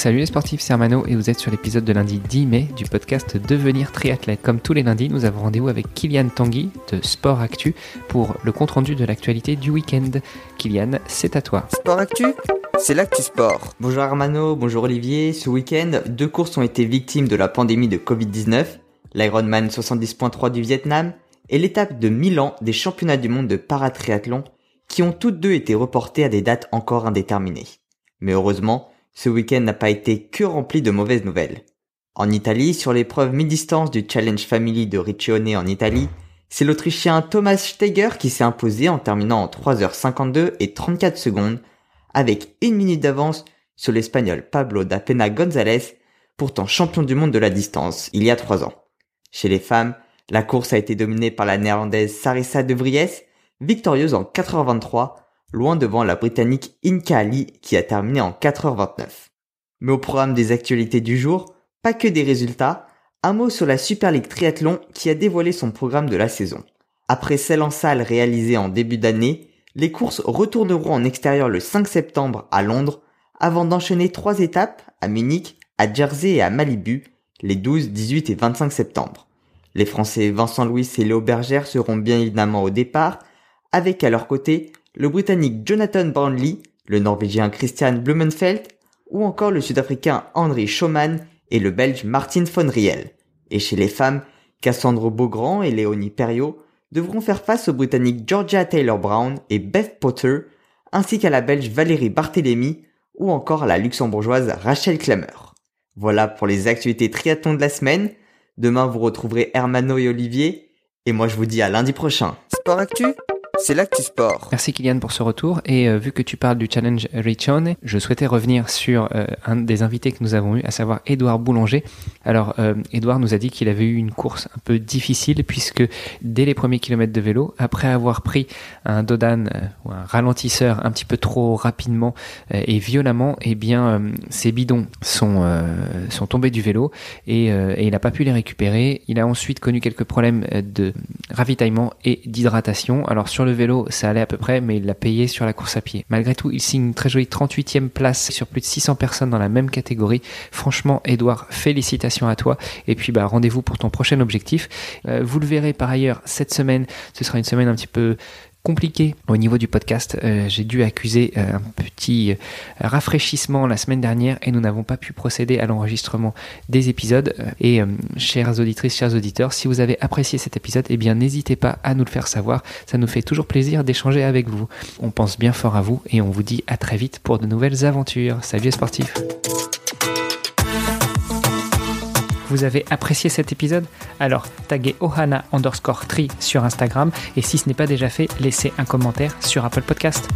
Salut les sportifs, c'est Armano et vous êtes sur l'épisode de lundi 10 mai du podcast Devenir triathlète. Comme tous les lundis, nous avons rendez-vous avec Kylian Tanguy de Sport Actu pour le compte-rendu de l'actualité du week-end. Kylian, c'est à toi. Sport Actu c'est l'actu sport. Bonjour Armano, bonjour Olivier. Ce week-end, deux courses ont été victimes de la pandémie de Covid-19. L'Ironman 70.3 du Vietnam et l'étape de Milan des championnats du monde de paratriathlon qui ont toutes deux été reportées à des dates encore indéterminées. Mais heureusement, ce week-end n'a pas été que rempli de mauvaises nouvelles. En Italie, sur l'épreuve mi-distance du Challenge Family de Riccione en Italie, c'est l'Autrichien Thomas Steiger qui s'est imposé en terminant en 3h52 et 34 secondes, avec une minute d'avance sur l'Espagnol Pablo da Pena González, pourtant champion du monde de la distance il y a trois ans. Chez les femmes, la course a été dominée par la néerlandaise Sarissa de Vries, victorieuse en 4h23, loin devant la britannique Inka Ali qui a terminé en 4h29. Mais au programme des actualités du jour, pas que des résultats, un mot sur la Super League Triathlon qui a dévoilé son programme de la saison. Après celle en salle réalisée en début d'année, les courses retourneront en extérieur le 5 septembre à Londres avant d'enchaîner trois étapes à Munich, à Jersey et à Malibu les 12, 18 et 25 septembre. Les Français Vincent Louis et Léo Bergère seront bien évidemment au départ, avec à leur côté le Britannique Jonathan Brownlee, le Norvégien Christian Blumenfeld ou encore le Sud-Africain Henry Schaumann et le Belge Martin von Riel. Et chez les femmes, Cassandre Beaugrand et Léonie Perriot devront faire face aux Britanniques Georgia Taylor-Brown et Beth Potter, ainsi qu'à la Belge Valérie Barthélémy ou encore à la luxembourgeoise Rachel Klammer. Voilà pour les actualités triathlon de la semaine. Demain, vous retrouverez Hermano et Olivier. Et moi, je vous dis à lundi prochain. Sport Actu c'est l'actu sport. Merci Kylian pour ce retour. Et euh, vu que tu parles du challenge Richone, je souhaitais revenir sur euh, un des invités que nous avons eu, à savoir Édouard Boulanger. Alors, euh, Édouard nous a dit qu'il avait eu une course un peu difficile puisque dès les premiers kilomètres de vélo, après avoir pris un dodan ou un ralentisseur un petit peu trop rapidement et violemment, eh bien, ses bidons sont sont tombés du vélo et, et il n'a pas pu les récupérer. Il a ensuite connu quelques problèmes de ravitaillement et d'hydratation. Alors sur le vélo, ça allait à peu près, mais il l'a payé sur la course à pied. Malgré tout, il signe une très jolie 38e place sur plus de 600 personnes dans la même catégorie. Franchement, Edouard, félicitations à toi. Et puis, bah, rendez-vous pour ton prochain objectif. Euh, vous le verrez par ailleurs cette semaine. Ce sera une semaine un petit peu compliqué au niveau du podcast. Euh, j'ai dû accuser euh, un petit euh, rafraîchissement la semaine dernière et nous n'avons pas pu procéder à l'enregistrement des épisodes. Et chères auditrices, chers auditeurs, si vous avez apprécié cet épisode, eh bien n'hésitez pas à nous le faire savoir. Ça nous fait toujours plaisir d'échanger avec vous. On pense bien fort à vous et on vous dit à très vite pour de nouvelles aventures. Salut les sportifs vous avez apprécié cet épisode Alors taguez ohana underscore tri sur Instagram et si ce n'est pas déjà fait, laissez un commentaire sur Apple Podcast.